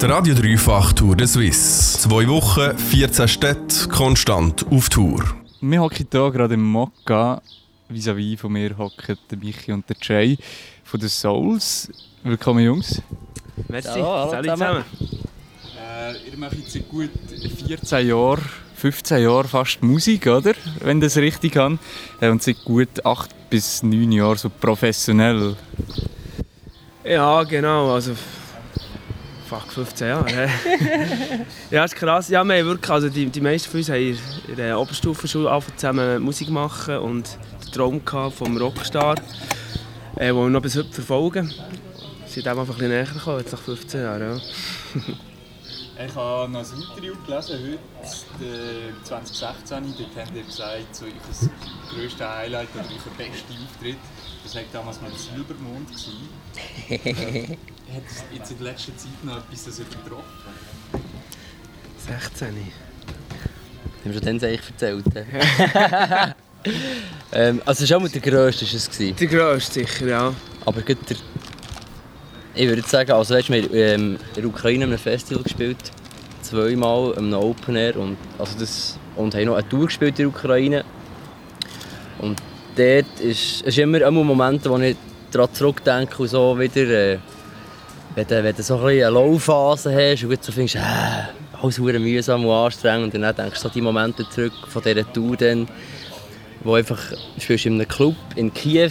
Der Radio Dreifach Tour de Suisse. Zwei Wochen, 14 Städte, konstant auf Tour. Wir hocken hier gerade im Mokka. Vis-à-vis von mir hocken der Michi und der Jay von den Souls. Willkommen, Jungs. Merci. Hallo, hallo Salut zusammen. Äh, ihr macht jetzt seit gut 14 Jahren, 15 Jahren fast Musik, oder? Wenn das richtig habe. Äh, und seit gut 8 bis 9 Jahren so professionell. Ja, genau. Also, fuck, 15 Jahre. hä? ja, ist krass. Ja, wir wirklich, also die, die meisten von uns haben in der Oberstufenschule zusammen Musik machen und den Traum vom Rockstar, äh, den wir noch bis heute verfolgen. Sind dem einfach ein bisschen näher gekommen, jetzt nach 15 Jahren. Ja. Ich habe noch ein Interview gelesen, heute, äh, 2016. Dort habt ihr gesagt, so euer grösstes Highlight oder euer bester Auftritt, das war damals mal der Silbermond. gewesen. Hat es jetzt in letzter Zeit noch etwas das übertroffen? 16. Haben wir schon dann eigentlich erzählt? ähm, also war auch mit der grösste. ist Es gewesen. Der grösste sicher, ja. Aber gut, der, ich würde sagen, also weißt, wir haben ähm, in der Ukraine an einem Festival gespielt. Zweimal an einem Open Air. Und, also das, und haben noch eine Tour gespielt in der Ukraine. Und dort ist, ist immer ein Moment, wo ich daran zurückdenke und so wieder... Äh, wenn du, wenn du so ein eine Low-Phase hast und so findest, äh, alles verdammt mühsam und anstrengend und dann denkst du so die Momente zurück von dieser Tour dann, wo einfach, du spielst in einem Club in Kiew,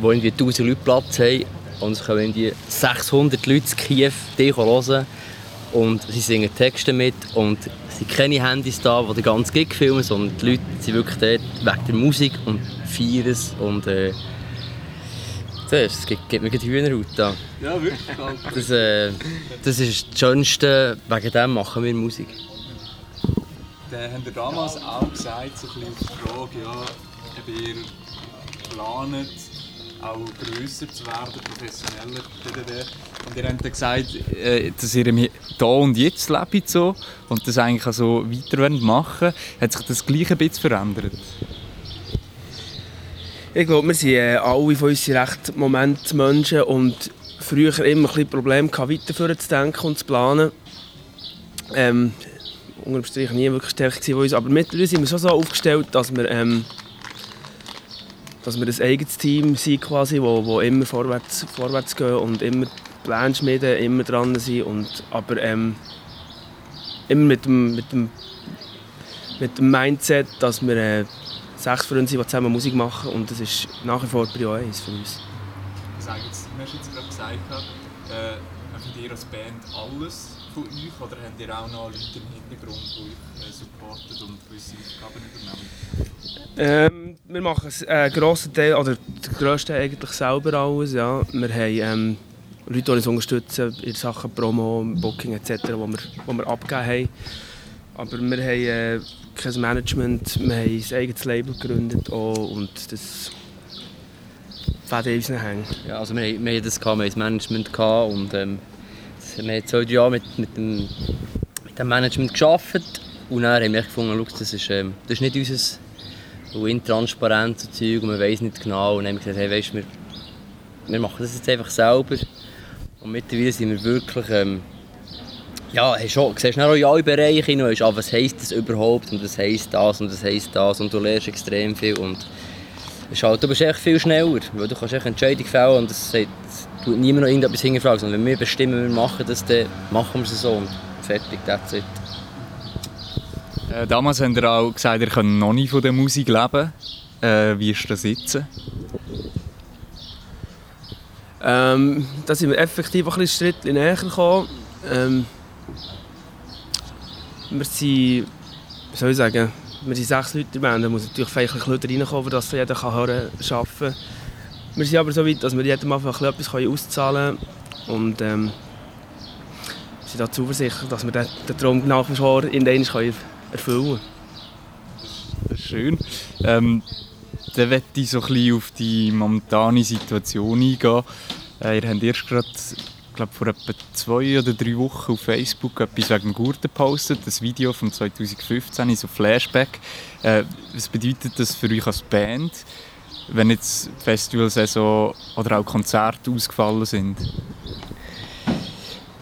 wo irgendwie 1000 Leute Platz haben und es kommen irgendwie 600 Leute in Kiew dich hören und sie singen Texte mit und es sind keine Handys da, die den ganzen Gig filmen, sondern die Leute sind wirklich dort wegen der Musik und feiern es und äh, das, gibt, gibt mir gerade Hühnerhaut da. Ja, wirklich. Das, äh, das ist das Schönste, wegen dem machen wir Musik. Dann haben wir damals auch gesagt, so ein bisschen die Frage, ja, ob ihr planet, auch grösser zu werden, professioneller. Und ihr habt dann gesagt, äh, dass ihr Hier und Jetzt lebt so und das eigentlich auch so weiter wollt machen Hat sich das gleich ein bisschen verändert? Ich glaube, wir sind äh, alle von uns recht Momentmenschen und früher immer ein Probleme gehabt, weiter zu denken und zu planen. Ähm, unter dem Strich nie wirklich stärker gewesen von uns, aber mittlerweile sind wir schon so aufgestellt, dass wir, ähm, dass wir ein eigenes Team sind quasi, wo, wo immer vorwärts, vorwärts gehen und immer Pläne schmieden, immer dran sind und aber ähm, immer mit dem, mit dem, mit dem Mindset, dass wir äh, sechs Freunde sind, die zusammen Musik machen und das ist nach wie vor Prio 1 für uns. Sag jetzt, du hast jetzt gerade gesagt, äh, macht ihr als Band alles von euch oder habt ihr auch noch Leute im Hintergrund, die euch äh, supporten und gewisse Aufgaben übernehmen? Ähm, wir machen einen grossen Teil, oder den grössten eigentlich selber alles. Ja. Wir haben ähm, Leute, die uns unterstützen in Sachen Promo, Booking etc., wo wir, wo wir abgegeben haben. Aber wir haben äh, kein Management, wir haben ein eigenes Label gegründet auch, und das fährt in unseren Hängen. Ja, also wir, wir hatten das, wir hatten das Management und ähm, wir haben zwei, drei Jahre mit, mit, dem, mit dem Management gearbeitet und dann haben wir gefunden, das ist, ähm, das ist nicht unser so intransparent so Zeug und man weiß nicht genau. Und dann haben wir gesagt, hey, weißt, wir, wir machen das jetzt einfach selber. Und mittlerweile sind wir wirklich ähm, ja, hast schon, siehst du auch in alle Bereiche hin und weißt, ah, was heisst das überhaupt und was heisst das und was heisst das? Und du lernst extrem viel und es ist halt, du bist echt viel schneller, weil du kannst echt Entscheidungen fällen und es sagt, tut niemand noch irgendetwas hinterfragen, sondern wenn wir bestimmen, wir machen das, dann machen wir es so und fertig, that's it. Äh, damals habt ihr auch gesagt, ihr könnt noch nicht von der Musik leben. Äh, wie ist das jetzt? Ähm, da sind wir effektiv ein Schritt näher gekommen. Ähm, wir sind, wie soll ich sagen, wir sind sechs Leute in der Band. Da muss natürlich vielleicht ein bisschen Leute reinkommen, dass jeder kann hören kann, arbeiten Wir sind aber so weit, dass wir jedem einfach etwas auszahlen können. Und ähm, sind da zuversichtlich, dass wir den, den Traum nach wie vor in den erfüllen können. Schön. Ähm, dann möchte ich so ein bisschen auf die momentane Situation eingehen. Äh, ihr habt erst gerade, glaube vor etwa zwei oder drei Wochen auf Facebook etwas wegen dem Gurten gepostet, das Video von 2015, so Flashback. Äh, was bedeutet das für euch als Band, wenn jetzt Festivalsaison oder auch Konzerte ausgefallen sind?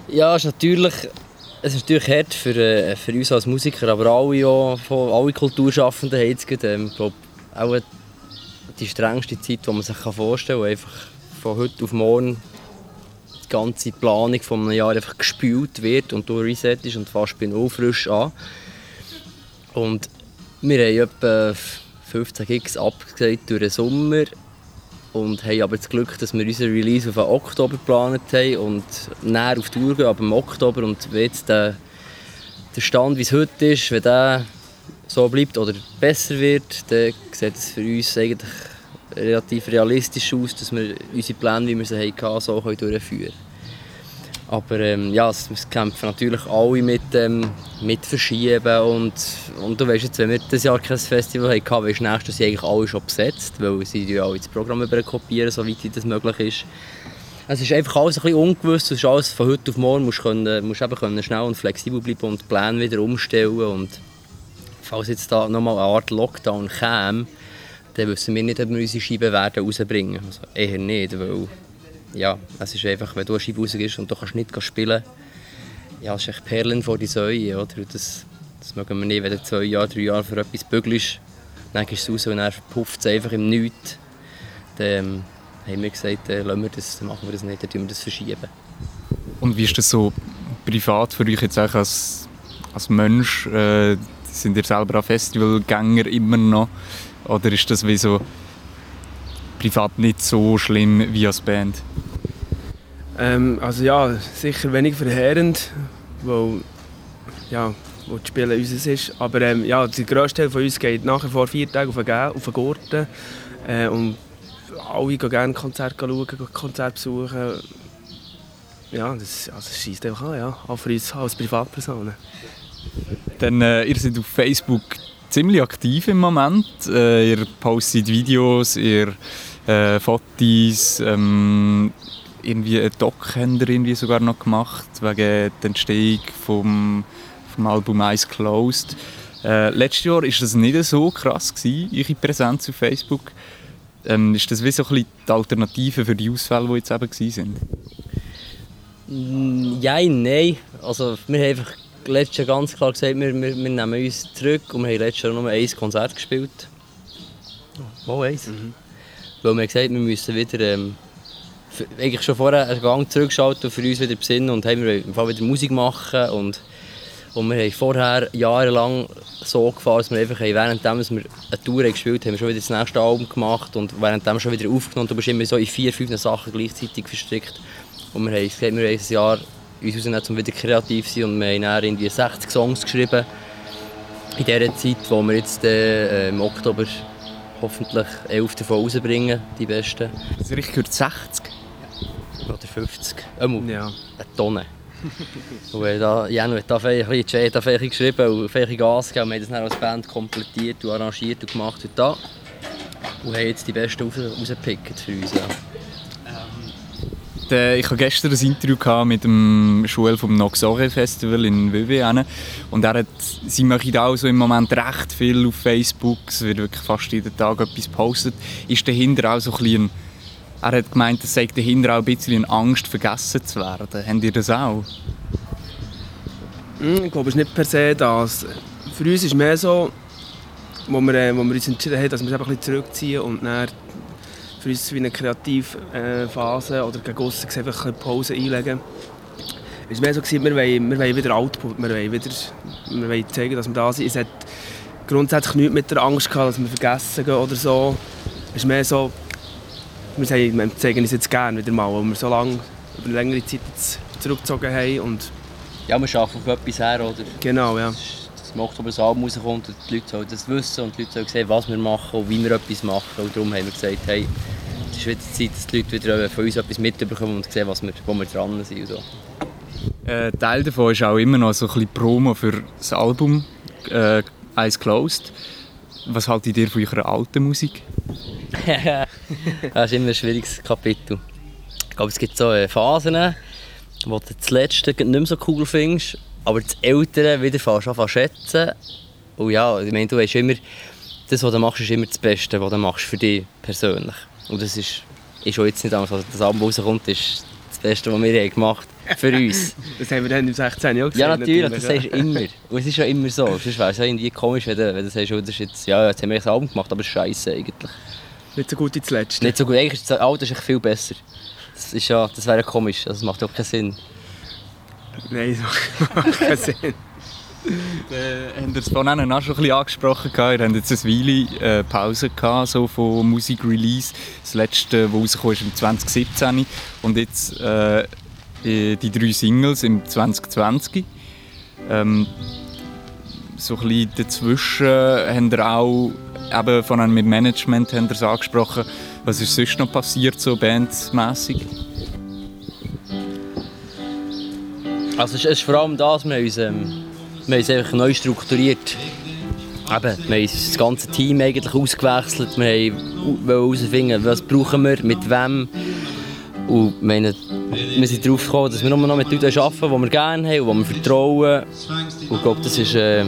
Ja, es ist natürlich, es ist natürlich hart für, äh, für uns als Musiker, aber alle, auch, alle Kulturschaffenden haben jetzt gerade, ähm, glaub, auch die strengste Zeit, die man sich vorstellen kann. Einfach von heute auf morgen die ganze Planung von einem Jahr einfach gespült wird und du resettest und fast bei null frisch an. Und wir haben etwa 15 Gigs abgesagt durch den Sommer und haben aber das Glück, dass wir unseren Release auf den Oktober geplant haben und näher auf die Tour gehen, aber im Oktober. Und jetzt der, der Stand, wie es heute ist, wenn der so bleibt oder besser wird, dann sieht es für uns eigentlich relativ realistisch aus, dass wir unsere Pläne, wie wir sie hatten, so durchführen können. Aber ähm, ja, es, es kämpfen natürlich alle mit, ähm, mit Verschieben und, und du weißt jetzt, wenn wir dieses Jahr kein Festival hatten, weißt du, nächstes Jahr eigentlich alle schon besetzt, weil sie ja alle das Programm kopieren, soweit das möglich ist. Es ist einfach alles ein bisschen ungewiss, es ist alles von heute auf morgen, musst, können, musst eben können schnell und flexibel bleiben und die Pläne wieder umstellen und falls jetzt da nochmal eine Art Lockdown käme, dann wissen wir nicht, ob wir unsere Scheiben werden rausbringen werden. Also eher nicht, weil ja, es ist einfach, wenn du eine Scheibe rausgehst und du kannst nicht spielen ja, es ist echt Perlen vor die Säue, oder? Das, das mögen wir nicht, wenn du zwei Jahre, drei Jahre für etwas bügelst, dann gehst du raus und dann pufft es einfach im Nichts. Dann ähm, haben wir gesagt, äh, wir das, dann machen wir das nicht, dann tun wir das verschieben. Und wie ist das so privat für euch jetzt auch als, als Mensch? Äh, sind ihr selber auch Festivalgänger immer noch? Oder ist das wie so privat nicht so schlimm wie als Band? Ähm, also ja, sicher wenig verheerend, weil ja, wo das Spielen unseres ist. Aber ähm, ja, der grösste Teil von uns geht nachher vor vier Tagen auf den, auf den Gurten. Äh, und alle gehen gerne Konzerte schauen, Konzerte besuchen. Ja, das, also das schießt einfach an, ja. auch für uns als Privatpersonen. Dann, äh, ihr seid auf Facebook ziemlich aktiv im Moment. Äh, ihr postet Videos, ihr äh, Fotos, ähm, irgendwie ein Doc haben irgendwie sogar noch gemacht, wegen der Entstehung vom, vom Album Eyes Closed. Äh, letztes Jahr war das nicht so krass, gewesen, eure Präsenz auf Facebook. Ähm, ist das wie so ein bisschen die Alternative für die Ausfälle, die jetzt eben waren? Mm, ja, nein. Also, wir haben einfach letztes Jahr ganz klar gesagt, wir, wir, wir nehmen uns zurück und wir haben letztes Jahr nur ein Konzert gespielt. Oh, eins. Mhm. Weil wir gesagt wir müssen wieder ähm, eigentlich schon vorher einen Gang zurückschalten und für uns wieder besinnen und haben wir wieder Musik machen und, und wir haben vorher jahrelang so gefahren, dass wir einfach währenddem wir eine Tour gespielt haben, wir schon wieder das nächste Album gemacht und währenddem schon wieder aufgenommen. Du bist immer so in vier, fünf Sachen gleichzeitig verstrickt. Und wir haben wir haben ein Jahr uns rausnehmen, um wieder kreativ zu sein und wir haben dann irgendwie 60 Songs geschrieben in dieser Zeit, wo wir jetzt äh, im Oktober hoffentlich 11 davon rausbringen, die besten. Das ist richtig gehört 60? Oder 50. Ähm, ja. Eine Tonne. und äh, da, Janu hat da ein geschrieben und ein Gas gegeben. Wir haben das dann als Band komplettiert und arrangiert und gemacht und da. Und haben jetzt die besten rausgepickt für uns. Ja äh, ich hatte gestern ein Interview mit dem Schul vom Noxore Festival in WW. Und er hat, sie machen auch so im Moment recht viel auf Facebook. Es wird wirklich fast jeden Tag etwas gepostet. Ist dahinter auch so ein bisschen, er hat gemeint, es sei dahinter auch ein bisschen Angst, vergessen zu werden. Habt ihr das auch? Hm, ich glaube, es ist nicht per se das. Für uns ist mehr so, wo wir, äh, wo wir uns entschieden haben, dass wir uns ein bisschen zurückziehen und dann für uns wie eine Kreativphase oder gegen aussen einfach eine Pause einlegen. Es war mehr so, gewesen, wir, wollen, wir wollen wieder Output, wir wollen, wieder, wir wollen zeigen, dass wir da sind. Es hat grundsätzlich nichts mit der Angst gehabt, dass wir vergessen gehen oder so. Es ist mehr so, wir, sagen, wir zeigen uns jetzt gerne wieder mal, weil wir so lange, über eine längere Zeit zurückgezogen haben. Und ja, wir arbeiten auf etwas her, oder? Genau, ja. Dass im Oktober das Album rauskommt und die Leute sollen das wissen und die Leute sollen sehen, was wir machen und wie wir etwas machen. Und darum haben wir gesagt, hey, es ist wieder Zeit, dass die Leute wieder von uns etwas mitbekommen und sehen, was wir, wo wir dran sind. Und so. Äh, Teil davon ist auch immer noch so ein bisschen Promo für das Album äh, Eyes Closed. Was haltet ihr von eurer alten Musik? das ist immer ein schwieriges Kapitel. Ich glaube, es gibt so äh, Phasen, wo du das Letzte nicht mehr so cool findest, aber das Ältere wieder fast an schätzen. Und ja, ich meine, du weißt immer, das, was du machst, ist immer das Beste, was du machst für dich persönlich. Und das ist, ist auch jetzt nicht anders. Also das Album rauskommt, ist das Beste, was wir gemacht haben. Für uns. Das haben wir dann im 16 Jahr gesehen. Ja, natürlich, das sagst du immer. Und es ist ja immer so. Sonst wäre es ja irgendwie komisch, wenn du, wenn du sagst, oh, das ist jetzt, ja, jetzt haben wir ein Album gemacht, aber scheiße eigentlich. Nicht so gut ins Letzte. Nicht so gut. Eigentlich ist das Alte ist viel besser. Das, ist ja, das wäre ja komisch. Also, das macht auch keinen Sinn. Nein, das macht keinen Sinn. Äh, habt ihr es vorhin auch schon ein bisschen angesprochen? Ihr habt jetzt eine Weile äh, Pause gehabt, so von Musikrelease. Das letzte, das rausgekommen ist, im 2017. Und jetzt äh, die die drei Singles im 2020. Ähm, so ein bisschen dazwischen habt ihr auch eben von einem mit Management ihr es angesprochen. Was ist sonst noch passiert, so bandmässig? Also es ist vor allem das, wir haben uns, ähm, wir haben uns einfach neu strukturiert. Eben, wir haben das ganze Team eigentlich ausgewechselt. Wir wollten herausfinden, was brauchen wir, mit wem. Und haben- wir sind darauf gekommen, dass wir nur noch mit Leuten arbeiten, die wir gerne haben und die wir vertrauen. Und ich glaube, das ist, äh,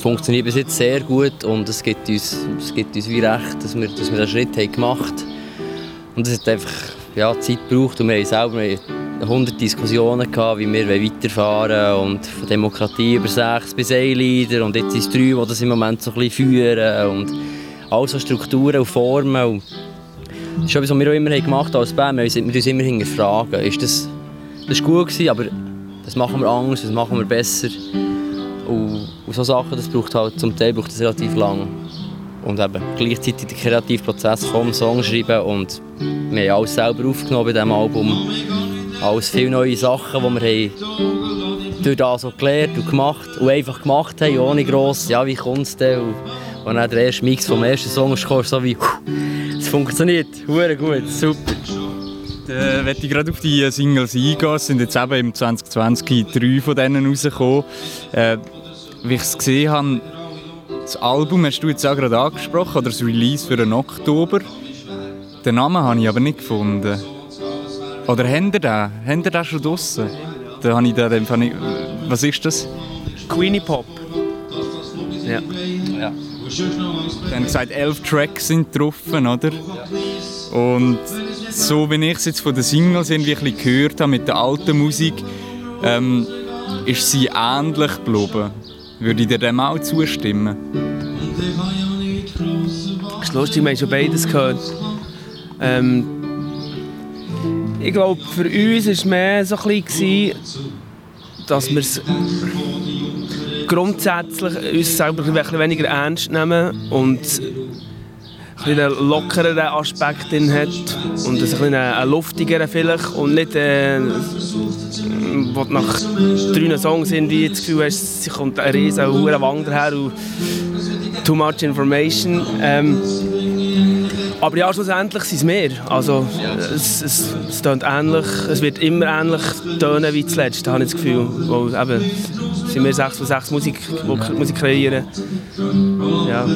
funktioniert bis jetzt sehr gut und es gibt uns, es gibt uns wie recht, dass wir, dass wir diesen Schritt haben gemacht haben. Und es hat einfach ja, Zeit gebraucht und wir haben selber wir haben 100 Diskussionen gehabt, wie wir weiterfahren wollen und von Demokratie über sechs bis ein Lieder und jetzt sind es drei, die das im Moment so ein bisschen führen und all so Strukturen und Formen. Und das ist etwas, was wir auch immer haben gemacht haben als Band. Wir haben uns- immer hinterfragen, ist das, das war gut gewesen, aber das machen wir anders, das machen wir besser. Und, und so Sachen, das braucht halt zum Teil braucht das relativ lang. Und eben gleichzeitig den Kreativprozess vom Songschreiben und wir haben alles selber aufgenommen bei diesem Album. Alles viele neue Sachen, die wir haben durch das so gelernt und gemacht und einfach gemacht haben, ohne gross, ja wie kommt es denn? Und, und dann der erste Mix vom ersten Song ist so wie, es funktioniert, hure gut, super. Dann möchte ich gerade auf die Singles eingehen. Sind jetzt eben im 2020 drei von denen rausgekommen. Äh, wie ich es gesehen habe, das Album hast du jetzt auch gerade angesprochen, oder das Release für den Oktober. Den Namen habe ich aber nicht gefunden. Oder habt ihr den? Habt ihr den schon draussen? Da habe ich den, den nicht... Was ist das? Queenie Pop. Ja. Ja. Dann gesagt, elf Tracks sind drauf, oder? Und so wie ich es jetzt von den Singles irgendwie ein bisschen gehört habe mit der alten Musik, ähm, ist sie ähnlich geblieben. Würde ich dir dem auch zustimmen? Das ist lustig, wir haben schon beides gehört. Ähm, ich glaube, für uns war es mehr so ein bisschen, dass wir es grundsätzlich uns selber ein bisschen weniger ernst nehmen und einen lockeren Aspekt drin hat und ein bisschen luftigeren vielleicht und nicht äh, wo nach drei Songs irgendwie das Gefühl hast, sie kommt ein riesen hoher Wang daher und too much information. Ähm, aber ja, schlussendlich sind es mehr. Also, es, es, es ähnlich, es wird immer ähnlich tönen wie zuletzt, habe ich das Gefühl. Weil eben, es sind wir sechs von sechs Musik, die Musik kreieren. Ja.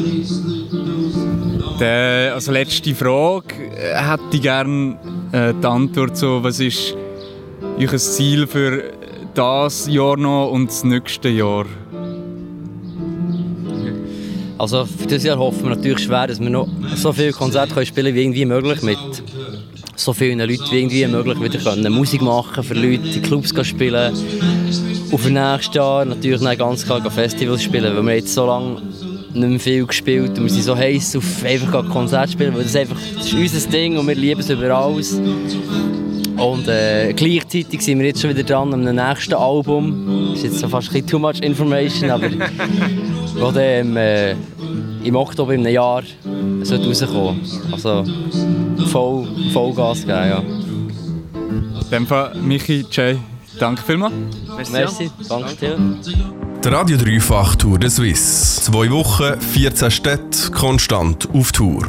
Der, also letzte Frage äh, hätte ich gerne äh, die Antwort so, was ist euer Ziel für das Jahr noch und das nächste Jahr? Also für dieses Jahr hoffen wir natürlich schwer, dass wir noch so viele Konzerte können spielen wie irgendwie möglich mit so vielen Leuten wie irgendwie möglich wieder können Musik machen für Leute, in Clubs spielen für nächstes Jahr natürlich dann ganz klar Festivals spielen, weil wir jetzt so lange nicht mehr viel gespielt und wir sind so heiß auf einfach Konzerte spielen, weil das einfach das ist unser Ding und wir lieben es über alles. Und äh, gleichzeitig sind wir jetzt schon wieder dran am nächsten Album. Das ist jetzt so fast ein bisschen too much information, aber wo dann im, äh, im Oktober im Jahr sollte rauskommen. Also voll, voll Gas geben, ja. In dem Fall, Michi, Jay, danke vielmals. Merci, danke dir. Die Radio Dreifach Tour de Suisse. Zwei Wochen, 14 Städte, konstant auf Tour.